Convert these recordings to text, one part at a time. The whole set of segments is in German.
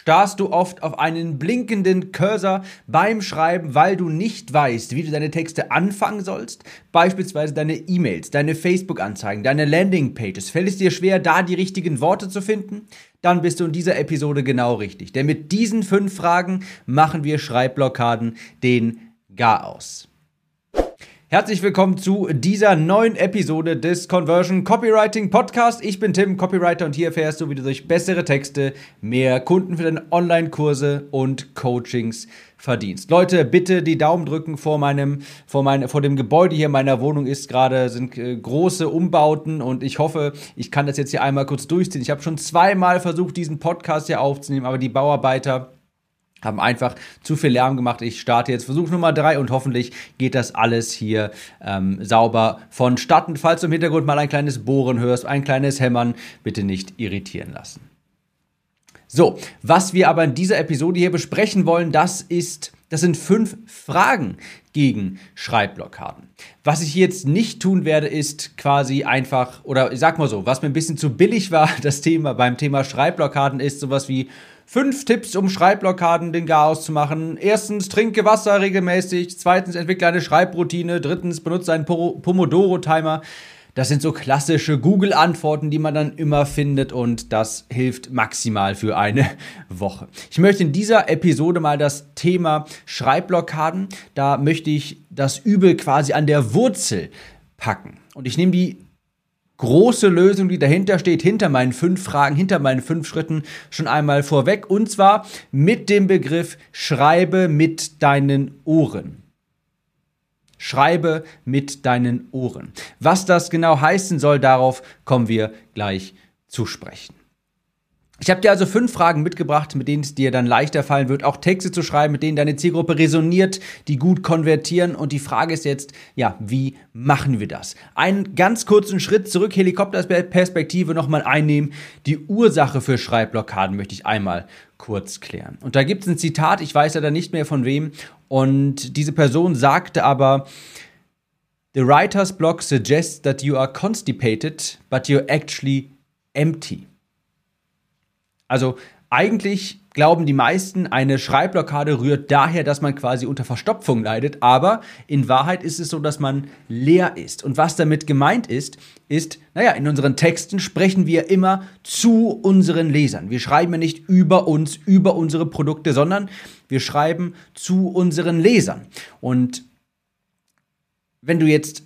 starrst du oft auf einen blinkenden Cursor beim Schreiben, weil du nicht weißt, wie du deine Texte anfangen sollst? Beispielsweise deine E-Mails, deine Facebook-Anzeigen, deine Landing-Pages. Fällt es dir schwer, da die richtigen Worte zu finden? Dann bist du in dieser Episode genau richtig. Denn mit diesen fünf Fragen machen wir Schreibblockaden den Gar aus. Herzlich willkommen zu dieser neuen Episode des Conversion Copywriting Podcast. Ich bin Tim, Copywriter, und hier erfährst du, wie du durch bessere Texte mehr Kunden für deine Online-Kurse und Coachings verdienst. Leute, bitte die Daumen drücken vor meinem, vor meinem, vor dem Gebäude hier meiner Wohnung ist gerade, sind äh, große Umbauten und ich hoffe, ich kann das jetzt hier einmal kurz durchziehen. Ich habe schon zweimal versucht, diesen Podcast hier aufzunehmen, aber die Bauarbeiter haben einfach zu viel Lärm gemacht. Ich starte jetzt Versuch Nummer drei und hoffentlich geht das alles hier ähm, sauber vonstatten. Falls du im Hintergrund mal ein kleines Bohren hörst, ein kleines Hämmern, bitte nicht irritieren lassen. So, was wir aber in dieser Episode hier besprechen wollen, das ist, das sind fünf Fragen gegen Schreibblockaden. Was ich jetzt nicht tun werde, ist quasi einfach, oder ich sag mal so, was mir ein bisschen zu billig war, das Thema beim Thema Schreibblockaden ist sowas wie Fünf Tipps, um Schreibblockaden den Garaus zu machen. Erstens, trinke Wasser regelmäßig. Zweitens, entwickle eine Schreibroutine. Drittens, benutze einen Pomodoro-Timer. Das sind so klassische Google-Antworten, die man dann immer findet und das hilft maximal für eine Woche. Ich möchte in dieser Episode mal das Thema Schreibblockaden, da möchte ich das Übel quasi an der Wurzel packen. Und ich nehme die große Lösung, die dahinter steht, hinter meinen fünf Fragen, hinter meinen fünf Schritten schon einmal vorweg. Und zwar mit dem Begriff Schreibe mit deinen Ohren. Schreibe mit deinen Ohren. Was das genau heißen soll, darauf kommen wir gleich zu sprechen. Ich habe dir also fünf Fragen mitgebracht, mit denen es dir dann leichter fallen wird, auch Texte zu schreiben, mit denen deine Zielgruppe resoniert, die gut konvertieren. Und die Frage ist jetzt, ja, wie machen wir das? Einen ganz kurzen Schritt zurück, Helikopterperspektive nochmal einnehmen. Die Ursache für Schreibblockaden möchte ich einmal kurz klären. Und da gibt es ein Zitat, ich weiß leider nicht mehr von wem. Und diese Person sagte aber, The writer's block suggests that you are constipated, but you're actually empty. Also eigentlich glauben die meisten, eine Schreibblockade rührt daher, dass man quasi unter Verstopfung leidet, aber in Wahrheit ist es so, dass man leer ist. Und was damit gemeint ist, ist, naja, in unseren Texten sprechen wir immer zu unseren Lesern. Wir schreiben ja nicht über uns, über unsere Produkte, sondern wir schreiben zu unseren Lesern. Und wenn du jetzt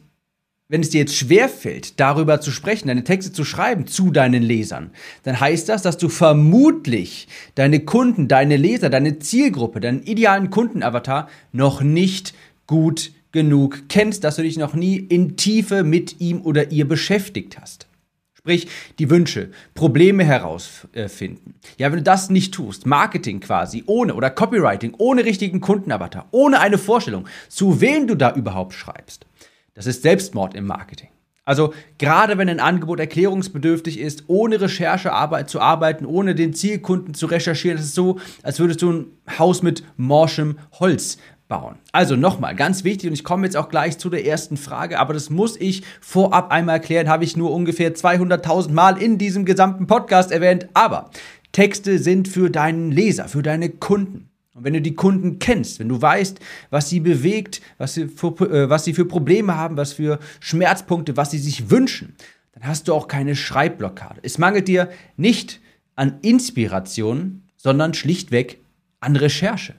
wenn es dir jetzt schwerfällt, darüber zu sprechen, deine Texte zu schreiben zu deinen Lesern, dann heißt das, dass du vermutlich deine Kunden, deine Leser, deine Zielgruppe, deinen idealen Kundenavatar noch nicht gut genug kennst, dass du dich noch nie in Tiefe mit ihm oder ihr beschäftigt hast. Sprich, die Wünsche, Probleme herausfinden. Ja, wenn du das nicht tust, Marketing quasi, ohne oder Copywriting, ohne richtigen Kundenavatar, ohne eine Vorstellung, zu wem du da überhaupt schreibst, das ist Selbstmord im Marketing. Also gerade wenn ein Angebot erklärungsbedürftig ist, ohne Recherche zu arbeiten, ohne den Zielkunden zu recherchieren, das ist so, als würdest du ein Haus mit morschem Holz bauen. Also nochmal, ganz wichtig, und ich komme jetzt auch gleich zu der ersten Frage, aber das muss ich vorab einmal erklären, habe ich nur ungefähr 200.000 Mal in diesem gesamten Podcast erwähnt, aber Texte sind für deinen Leser, für deine Kunden. Und wenn du die Kunden kennst, wenn du weißt, was sie bewegt, was sie, für, äh, was sie für Probleme haben, was für Schmerzpunkte, was sie sich wünschen, dann hast du auch keine Schreibblockade. Es mangelt dir nicht an Inspiration, sondern schlichtweg an Recherche.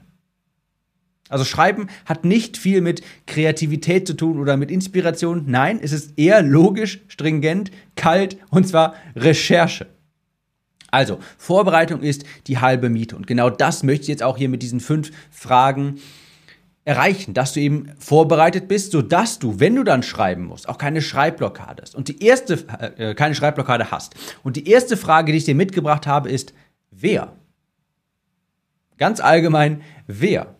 Also Schreiben hat nicht viel mit Kreativität zu tun oder mit Inspiration. Nein, es ist eher logisch, stringent, kalt und zwar Recherche. Also, Vorbereitung ist die halbe Miete. Und genau das möchte ich jetzt auch hier mit diesen fünf Fragen erreichen, dass du eben vorbereitet bist, sodass du, wenn du dann schreiben musst, auch keine Schreibblockade hast. Und die erste, äh, keine Schreibblockade hast. Und die erste Frage, die ich dir mitgebracht habe, ist, wer? Ganz allgemein, wer?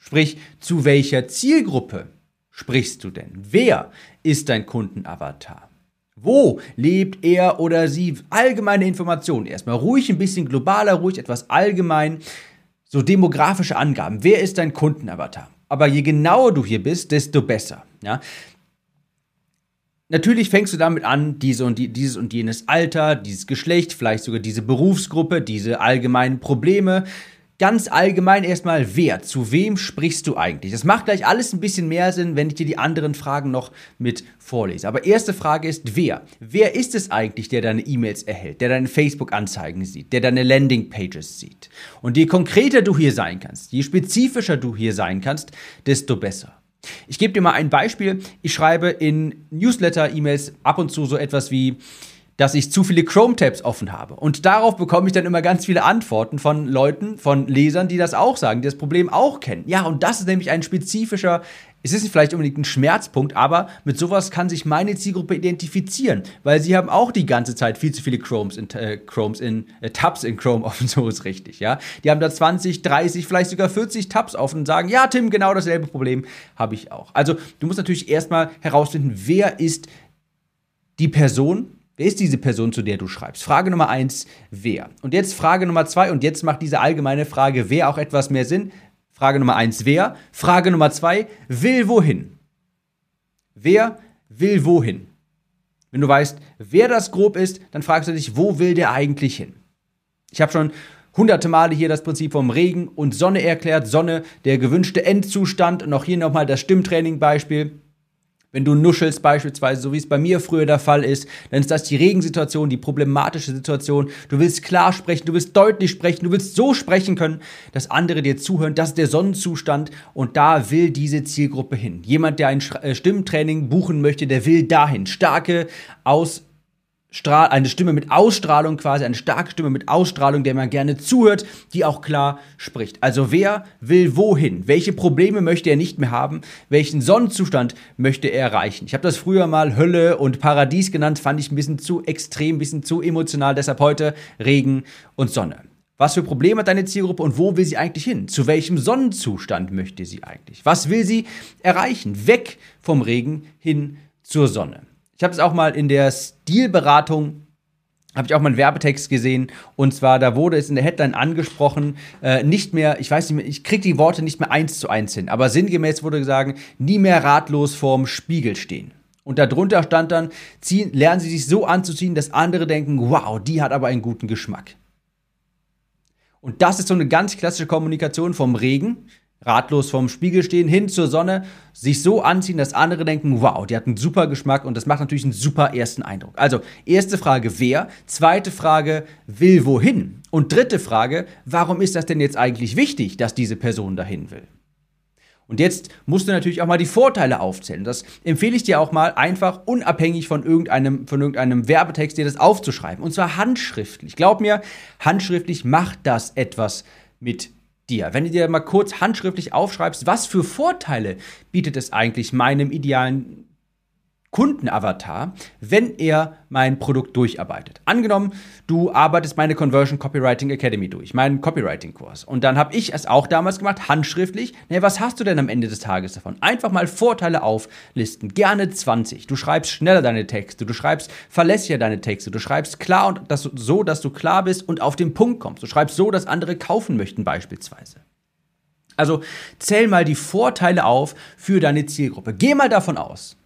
Sprich, zu welcher Zielgruppe sprichst du denn? Wer ist dein Kundenavatar? Wo lebt er oder sie? Allgemeine Informationen. Erstmal ruhig ein bisschen globaler, ruhig etwas allgemein. So demografische Angaben. Wer ist dein Kundenavatar? Aber je genauer du hier bist, desto besser. Ja? Natürlich fängst du damit an, diese und die, dieses und jenes Alter, dieses Geschlecht, vielleicht sogar diese Berufsgruppe, diese allgemeinen Probleme. Ganz allgemein erstmal, wer, zu wem sprichst du eigentlich? Das macht gleich alles ein bisschen mehr Sinn, wenn ich dir die anderen Fragen noch mit vorlese. Aber erste Frage ist, wer? Wer ist es eigentlich, der deine E-Mails erhält, der deine Facebook-Anzeigen sieht, der deine Landing-Pages sieht? Und je konkreter du hier sein kannst, je spezifischer du hier sein kannst, desto besser. Ich gebe dir mal ein Beispiel. Ich schreibe in Newsletter-E-Mails ab und zu so etwas wie, dass ich zu viele Chrome-Tabs offen habe. Und darauf bekomme ich dann immer ganz viele Antworten von Leuten, von Lesern, die das auch sagen, die das Problem auch kennen. Ja, und das ist nämlich ein spezifischer, es ist vielleicht unbedingt ein Schmerzpunkt, aber mit sowas kann sich meine Zielgruppe identifizieren, weil sie haben auch die ganze Zeit viel zu viele Chromes in, äh, Chromes in äh, Tabs in Chrome offen, so ist richtig, ja. Die haben da 20, 30, vielleicht sogar 40 Tabs offen und sagen, ja, Tim, genau dasselbe Problem habe ich auch. Also, du musst natürlich erstmal herausfinden, wer ist die Person, Wer ist diese Person, zu der du schreibst? Frage Nummer eins, wer? Und jetzt Frage Nummer zwei, und jetzt macht diese allgemeine Frage, wer auch etwas mehr Sinn. Frage Nummer eins, wer? Frage Nummer zwei, will wohin? Wer will wohin? Wenn du weißt, wer das grob ist, dann fragst du dich, wo will der eigentlich hin? Ich habe schon hunderte Male hier das Prinzip vom Regen und Sonne erklärt. Sonne, der gewünschte Endzustand. Und auch hier nochmal das Stimmtraining-Beispiel. Wenn du nuschelst beispielsweise, so wie es bei mir früher der Fall ist, dann ist das die Regensituation, die problematische Situation. Du willst klar sprechen, du willst deutlich sprechen, du willst so sprechen können, dass andere dir zuhören. Das ist der Sonnenzustand und da will diese Zielgruppe hin. Jemand, der ein äh, Stimmtraining buchen möchte, der will dahin. Starke, aus Strahl, eine Stimme mit Ausstrahlung quasi, eine starke Stimme mit Ausstrahlung, der man gerne zuhört, die auch klar spricht. Also wer will wohin? Welche Probleme möchte er nicht mehr haben? Welchen Sonnenzustand möchte er erreichen? Ich habe das früher mal Hölle und Paradies genannt, fand ich ein bisschen zu extrem, ein bisschen zu emotional, deshalb heute Regen und Sonne. Was für Probleme hat deine Zielgruppe und wo will sie eigentlich hin? Zu welchem Sonnenzustand möchte sie eigentlich? Was will sie erreichen? Weg vom Regen hin zur Sonne. Ich habe es auch mal in der Stilberatung habe ich auch mal einen Werbetext gesehen und zwar da wurde es in der Headline angesprochen, äh, nicht mehr, ich weiß nicht mehr, ich kriege die Worte nicht mehr eins zu eins hin, aber sinngemäß wurde gesagt, nie mehr ratlos vorm Spiegel stehen. Und darunter stand dann, ziehen, lernen Sie sich so anzuziehen, dass andere denken, wow, die hat aber einen guten Geschmack. Und das ist so eine ganz klassische Kommunikation vom Regen, ratlos vorm Spiegel stehen, hin zur Sonne, sich so anziehen, dass andere denken, wow, die hat einen super Geschmack und das macht natürlich einen super ersten Eindruck. Also, erste Frage, wer? Zweite Frage, will wohin? Und dritte Frage, warum ist das denn jetzt eigentlich wichtig, dass diese Person dahin will? Und jetzt musst du natürlich auch mal die Vorteile aufzählen. Das empfehle ich dir auch mal einfach unabhängig von irgendeinem, von irgendeinem Werbetext, dir das aufzuschreiben. Und zwar handschriftlich. Glaub mir, handschriftlich macht das etwas mit dir. Wenn du dir mal kurz handschriftlich aufschreibst, was für Vorteile bietet es eigentlich meinem idealen Kundenavatar, wenn er mein Produkt durcharbeitet. Angenommen, du arbeitest meine Conversion Copywriting Academy durch, meinen Copywriting-Kurs. Und dann habe ich es auch damals gemacht, handschriftlich. Naja, was hast du denn am Ende des Tages davon? Einfach mal Vorteile auflisten. Gerne 20. Du schreibst schneller deine Texte, du schreibst verlässlicher deine Texte, du schreibst klar und das, so, dass du klar bist und auf den Punkt kommst. Du schreibst so, dass andere kaufen möchten beispielsweise. Also zähl mal die Vorteile auf für deine Zielgruppe. Geh mal davon aus,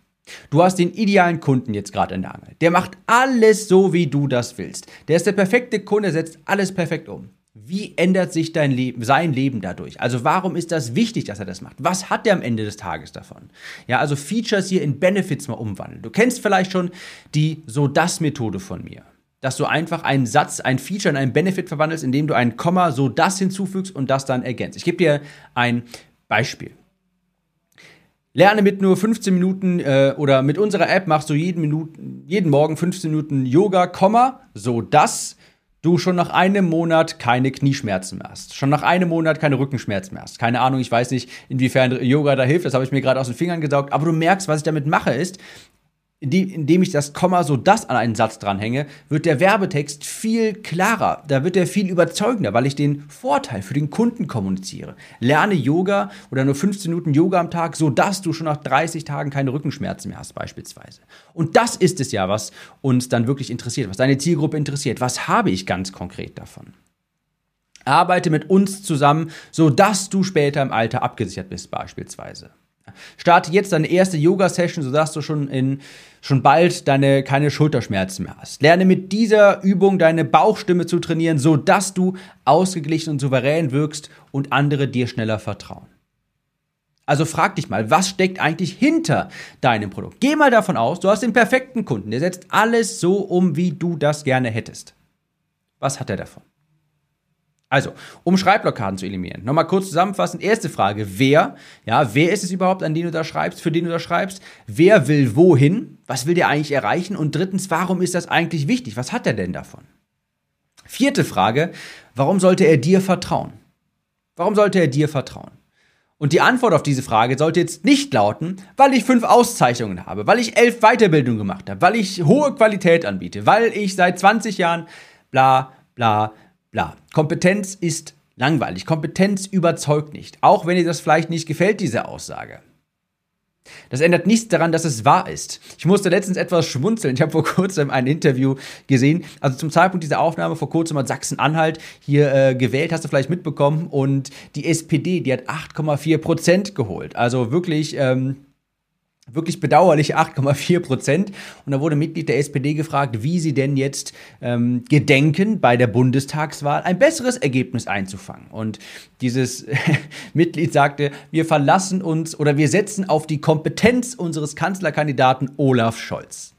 Du hast den idealen Kunden jetzt gerade in der Angel. Der macht alles so, wie du das willst. Der ist der perfekte Kunde, setzt alles perfekt um. Wie ändert sich dein Leben, sein Leben dadurch? Also warum ist das wichtig, dass er das macht? Was hat er am Ende des Tages davon? Ja, also Features hier in Benefits mal umwandeln. Du kennst vielleicht schon die So-Das-Methode von mir. Dass du einfach einen Satz, ein Feature in einen Benefit verwandelst, indem du ein Komma so das hinzufügst und das dann ergänzt. Ich gebe dir ein Beispiel. Lerne mit nur 15 Minuten äh, oder mit unserer App machst du jeden, Minuten, jeden Morgen 15 Minuten Yoga, Komma, so dass du schon nach einem Monat keine Knieschmerzen mehr hast. Schon nach einem Monat keine Rückenschmerzen mehr hast. Keine Ahnung, ich weiß nicht, inwiefern Yoga da hilft, das habe ich mir gerade aus den Fingern gesaugt, aber du merkst, was ich damit mache, ist, indem ich das Komma so das an einen Satz dranhänge, wird der Werbetext viel klarer. Da wird er viel überzeugender, weil ich den Vorteil für den Kunden kommuniziere. Lerne Yoga oder nur 15 Minuten Yoga am Tag, so dass du schon nach 30 Tagen keine Rückenschmerzen mehr hast, beispielsweise. Und das ist es ja, was uns dann wirklich interessiert, was deine Zielgruppe interessiert. Was habe ich ganz konkret davon? Arbeite mit uns zusammen, so dass du später im Alter abgesichert bist, beispielsweise. Starte jetzt deine erste Yoga-Session, sodass du schon in schon bald deine keine Schulterschmerzen mehr hast. Lerne mit dieser Übung deine Bauchstimme zu trainieren, sodass du ausgeglichen und souverän wirkst und andere dir schneller vertrauen. Also frag dich mal, was steckt eigentlich hinter deinem Produkt? Geh mal davon aus, du hast den perfekten Kunden, der setzt alles so um, wie du das gerne hättest. Was hat er davon? Also, um Schreibblockaden zu eliminieren. Nochmal kurz zusammenfassend. Erste Frage, wer? Ja, wer ist es überhaupt, an den du da schreibst, für den du da schreibst? Wer will wohin? Was will der eigentlich erreichen? Und drittens, warum ist das eigentlich wichtig? Was hat er denn davon? Vierte Frage, warum sollte er dir vertrauen? Warum sollte er dir vertrauen? Und die Antwort auf diese Frage sollte jetzt nicht lauten, weil ich fünf Auszeichnungen habe, weil ich elf Weiterbildungen gemacht habe, weil ich hohe Qualität anbiete, weil ich seit 20 Jahren bla bla bla. Kompetenz ist langweilig. Kompetenz überzeugt nicht. Auch wenn dir das vielleicht nicht gefällt, diese Aussage. Das ändert nichts daran, dass es wahr ist. Ich musste letztens etwas schmunzeln. Ich habe vor kurzem ein Interview gesehen. Also zum Zeitpunkt dieser Aufnahme vor kurzem hat Sachsen-Anhalt hier äh, gewählt, hast du vielleicht mitbekommen. Und die SPD, die hat 8,4 Prozent geholt. Also wirklich ähm, wirklich bedauerlich 8,4 Prozent. Und da wurde Mitglied der SPD gefragt, wie sie denn jetzt ähm, gedenken, bei der Bundestagswahl ein besseres Ergebnis einzufangen. Und dieses Mitglied sagte, wir verlassen uns oder wir setzen auf die Kompetenz unseres Kanzlerkandidaten Olaf Scholz.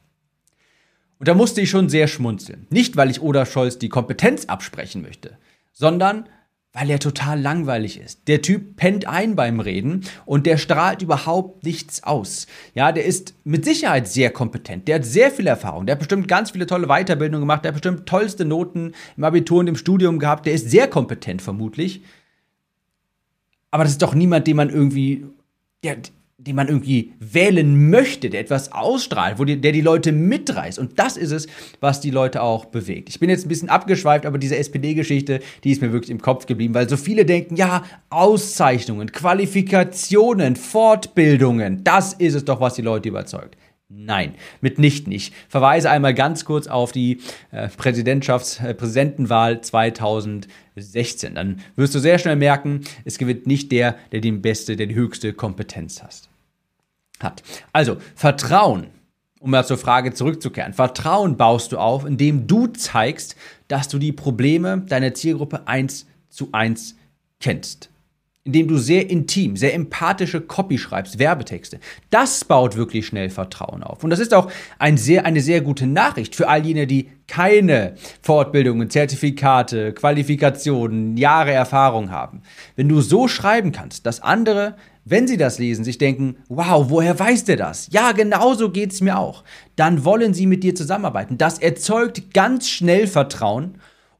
Und da musste ich schon sehr schmunzeln. Nicht, weil ich Olaf Scholz die Kompetenz absprechen möchte, sondern weil er total langweilig ist. Der Typ pennt ein beim Reden und der strahlt überhaupt nichts aus. Ja, der ist mit Sicherheit sehr kompetent. Der hat sehr viel Erfahrung. Der hat bestimmt ganz viele tolle Weiterbildungen gemacht. Der hat bestimmt tollste Noten im Abitur und im Studium gehabt. Der ist sehr kompetent vermutlich. Aber das ist doch niemand, den man irgendwie, der, den man irgendwie wählen möchte, der etwas ausstrahlt, wo die, der die Leute mitreißt. Und das ist es, was die Leute auch bewegt. Ich bin jetzt ein bisschen abgeschweift, aber diese SPD-Geschichte, die ist mir wirklich im Kopf geblieben, weil so viele denken, ja, Auszeichnungen, Qualifikationen, Fortbildungen, das ist es doch, was die Leute überzeugt. Nein, mitnichten. Ich verweise einmal ganz kurz auf die äh, Präsidentschafts-, äh, Präsidentenwahl 2016. Dann wirst du sehr schnell merken, es gewinnt nicht der, der die beste, der die höchste Kompetenz hast, hat. Also, Vertrauen, um mal zur Frage zurückzukehren. Vertrauen baust du auf, indem du zeigst, dass du die Probleme deiner Zielgruppe eins zu eins kennst indem du sehr intim, sehr empathische Copy schreibst, Werbetexte. Das baut wirklich schnell Vertrauen auf. Und das ist auch ein sehr, eine sehr gute Nachricht für all jene, die keine Fortbildungen, Zertifikate, Qualifikationen, Jahre Erfahrung haben. Wenn du so schreiben kannst, dass andere wenn sie das lesen, sich denken, wow, woher weiß der das? Ja, genau so geht es mir auch. Dann wollen sie mit dir zusammenarbeiten. Das erzeugt ganz schnell Vertrauen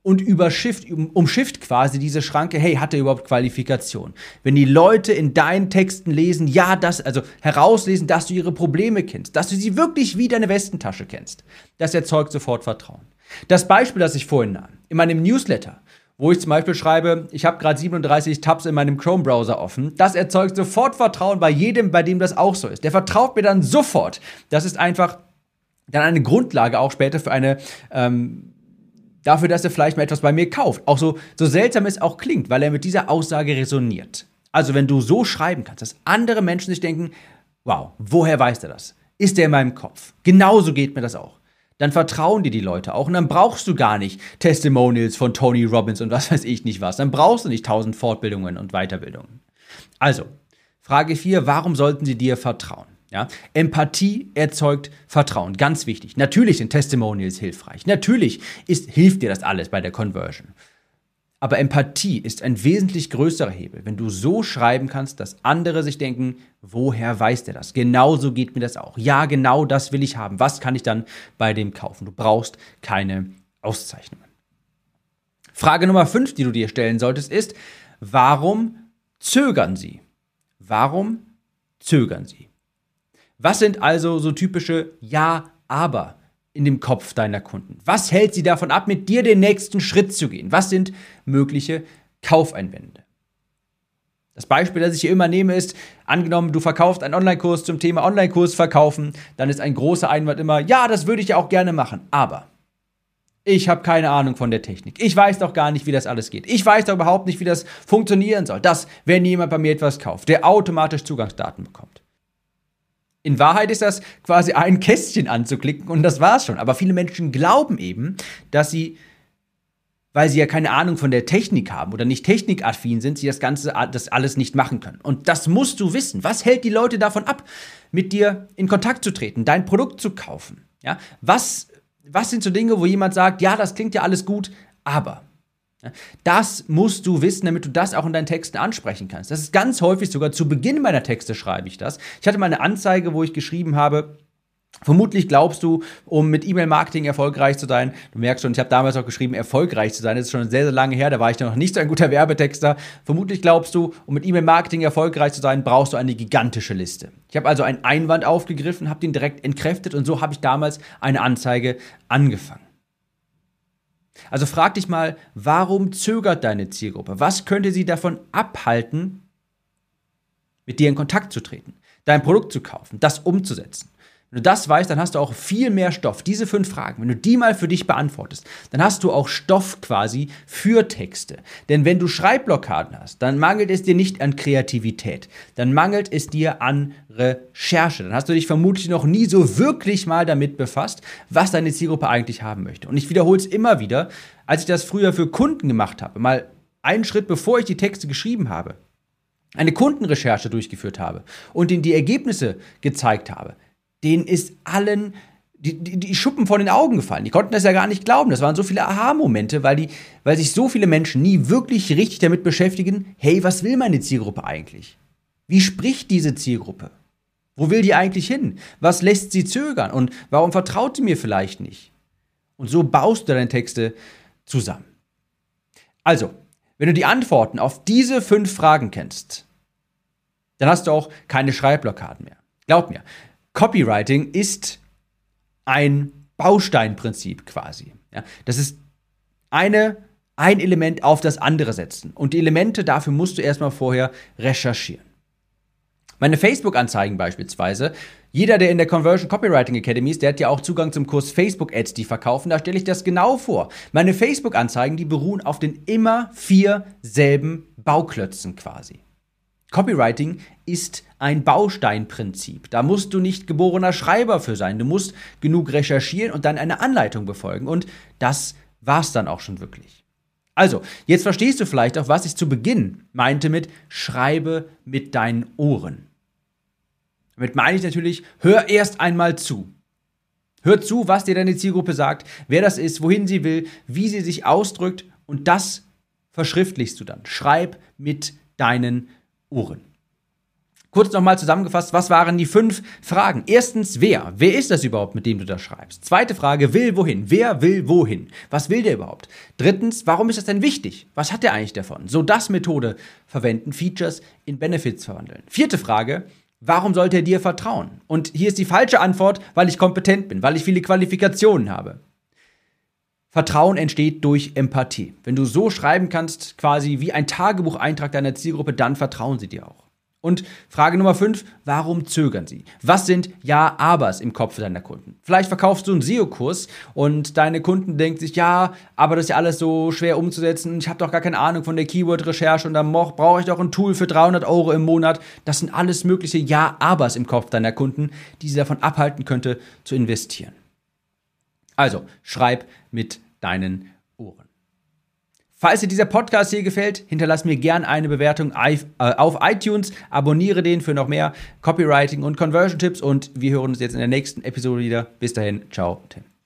und überschifft, umschifft quasi diese Schranke, hey, hat er überhaupt Qualifikation? Wenn die Leute in deinen Texten lesen, ja, das, also herauslesen, dass du ihre Probleme kennst, dass du sie wirklich wie deine Westentasche kennst, das erzeugt sofort Vertrauen. Das Beispiel, das ich vorhin nahm, in meinem Newsletter, wo ich zum Beispiel schreibe, ich habe gerade 37 Tabs in meinem Chrome-Browser offen. Das erzeugt sofort Vertrauen bei jedem, bei dem das auch so ist. Der vertraut mir dann sofort. Das ist einfach dann eine Grundlage auch später für eine ähm, dafür, dass er vielleicht mal etwas bei mir kauft. Auch so, so seltsam es auch klingt, weil er mit dieser Aussage resoniert. Also wenn du so schreiben kannst, dass andere Menschen sich denken, wow, woher weiß er das? Ist er in meinem Kopf? Genauso geht mir das auch. Dann vertrauen dir die Leute auch und dann brauchst du gar nicht Testimonials von Tony Robbins und was weiß ich nicht was. Dann brauchst du nicht tausend Fortbildungen und Weiterbildungen. Also, Frage 4, warum sollten sie dir vertrauen? Ja? Empathie erzeugt Vertrauen, ganz wichtig. Natürlich sind Testimonials hilfreich. Natürlich ist, hilft dir das alles bei der Conversion. Aber Empathie ist ein wesentlich größerer Hebel, wenn du so schreiben kannst, dass andere sich denken, woher weiß der das? Genauso geht mir das auch. Ja, genau das will ich haben. Was kann ich dann bei dem kaufen? Du brauchst keine Auszeichnungen. Frage Nummer 5, die du dir stellen solltest, ist, warum zögern sie? Warum zögern sie? Was sind also so typische Ja, aber in dem Kopf deiner Kunden? Was hält sie davon ab, mit dir den nächsten Schritt zu gehen? Was sind mögliche Kaufeinwände? Das Beispiel, das ich hier immer nehme, ist, angenommen, du verkaufst einen Online-Kurs zum Thema Online-Kurs verkaufen, dann ist ein großer Einwand immer, ja, das würde ich ja auch gerne machen, aber Ich habe keine Ahnung von der Technik. Ich weiß doch gar nicht, wie das alles geht. Ich weiß doch überhaupt nicht, wie das funktionieren soll. Dass, wenn jemand bei mir etwas kauft, der automatisch Zugangsdaten bekommt. In Wahrheit ist das quasi ein Kästchen anzuklicken und das war's schon. Aber viele Menschen glauben eben, dass sie, weil sie ja keine Ahnung von der Technik haben oder nicht technikaffin sind, sie das Ganze, das alles nicht machen können. Und das musst du wissen. Was hält die Leute davon ab, mit dir in Kontakt zu treten, dein Produkt zu kaufen? Ja, was was sind so Dinge, wo jemand sagt, ja, das klingt ja alles gut, aber. Das musst du wissen, damit du das auch in deinen Texten ansprechen kannst. Das ist ganz häufig sogar zu Beginn meiner Texte schreibe ich das. Ich hatte mal eine Anzeige, wo ich geschrieben habe, Vermutlich glaubst du, um mit E-Mail-Marketing erfolgreich zu sein, du merkst schon, ich habe damals auch geschrieben, erfolgreich zu sein, das ist schon sehr, sehr lange her, da war ich noch nicht so ein guter Werbetexter. Vermutlich glaubst du, um mit E-Mail-Marketing erfolgreich zu sein, brauchst du eine gigantische Liste. Ich habe also einen Einwand aufgegriffen, habe den direkt entkräftet und so habe ich damals eine Anzeige angefangen. Also frag dich mal, warum zögert deine Zielgruppe? Was könnte sie davon abhalten, mit dir in Kontakt zu treten, dein Produkt zu kaufen, das umzusetzen? Wenn du das weißt, dann hast du auch viel mehr Stoff. Diese fünf Fragen, wenn du die mal für dich beantwortest, dann hast du auch Stoff quasi für Texte. Denn wenn du Schreibblockaden hast, dann mangelt es dir nicht an Kreativität. Dann mangelt es dir an Recherche. Dann hast du dich vermutlich noch nie so wirklich mal damit befasst, was deine Zielgruppe eigentlich haben möchte. Und ich wiederhole es immer wieder, als ich das früher für Kunden gemacht habe, mal einen Schritt bevor ich die Texte geschrieben habe, eine Kundenrecherche durchgeführt habe und ihnen die Ergebnisse gezeigt habe, denen ist allen die, die, die, Schuppen von den Augen gefallen. Die konnten das ja gar nicht glauben. Das waren so viele Aha-Momente, weil, weil sich so viele Menschen nie wirklich richtig damit beschäftigen, hey, was will meine Zielgruppe eigentlich? Wie spricht diese Zielgruppe? Wo will die eigentlich hin? Was lässt sie zögern? Und warum vertraut sie mir vielleicht nicht? Und so baust du deine Texte zusammen. Also, wenn du die Antworten auf diese fünf Fragen kennst, dann hast du auch keine Schreibblockaden mehr. Glaub mir, Copywriting ist ein Bausteinprinzip quasi. Ja, das ist eine, ein Element auf das andere setzen. Und die Elemente dafür musst du erstmal vorher recherchieren. Meine Facebook-Anzeigen beispielsweise. Jeder, der in der Conversion Copywriting Academy ist, der hat ja auch Zugang zum Kurs Facebook Ads, die verkaufen. Da stelle ich das genau vor. Meine Facebook-Anzeigen, die beruhen auf den immer vier selben Bauklötzen quasi. Copywriting ist ein Bausteinprinzip. Da musst du nicht geborener Schreiber für sein. Du musst genug recherchieren und dann eine Anleitung befolgen. Und das war's dann auch schon wirklich. Also, jetzt verstehst du vielleicht auch, was ich zu Beginn meinte mit Schreibe mit deinen Ohren. Damit meine ich natürlich, hör erst einmal zu. Hör zu, was dir deine Zielgruppe sagt, wer das ist, wohin sie will, wie sie sich ausdrückt und das verschriftlichst du dann. Schreib mit deinen Ohren. Kurz nochmal zusammengefasst, was waren die fünf Fragen? Erstens, wer? Wer ist das überhaupt, mit dem du da schreibst? Zweite Frage, will wohin? Wer will wohin? Was will der überhaupt? Drittens, warum ist das denn wichtig? Was hat der eigentlich davon? So das Methode verwenden, Features in Benefits verwandeln. Vierte Frage, warum sollte er dir vertrauen? Und hier ist die falsche Antwort, weil ich kompetent bin, weil ich viele Qualifikationen habe. Vertrauen entsteht durch Empathie. Wenn du so schreiben kannst, quasi wie ein Tagebucheintrag deiner Zielgruppe, dann vertrauen sie dir auch. Und Frage Nummer 5, warum zögern sie? Was sind Ja-Abers im Kopf deiner Kunden? Vielleicht verkaufst du einen SEO-Kurs und deine Kunden denken sich, ja, aber das ist ja alles so schwer umzusetzen, ich habe doch gar keine Ahnung von der Keyword-Recherche und dann brauche ich doch ein Tool für 300 Euro im Monat. Das sind alles mögliche Ja-Abers im Kopf deiner Kunden, die sie davon abhalten könnte, zu investieren. Also, schreib mit deinen Ohren. Falls dir dieser Podcast hier gefällt, hinterlass mir gern eine Bewertung äh, auf iTunes, abonniere den für noch mehr Copywriting und Conversion Tipps und wir hören uns jetzt in der nächsten Episode wieder. Bis dahin, ciao, Tim.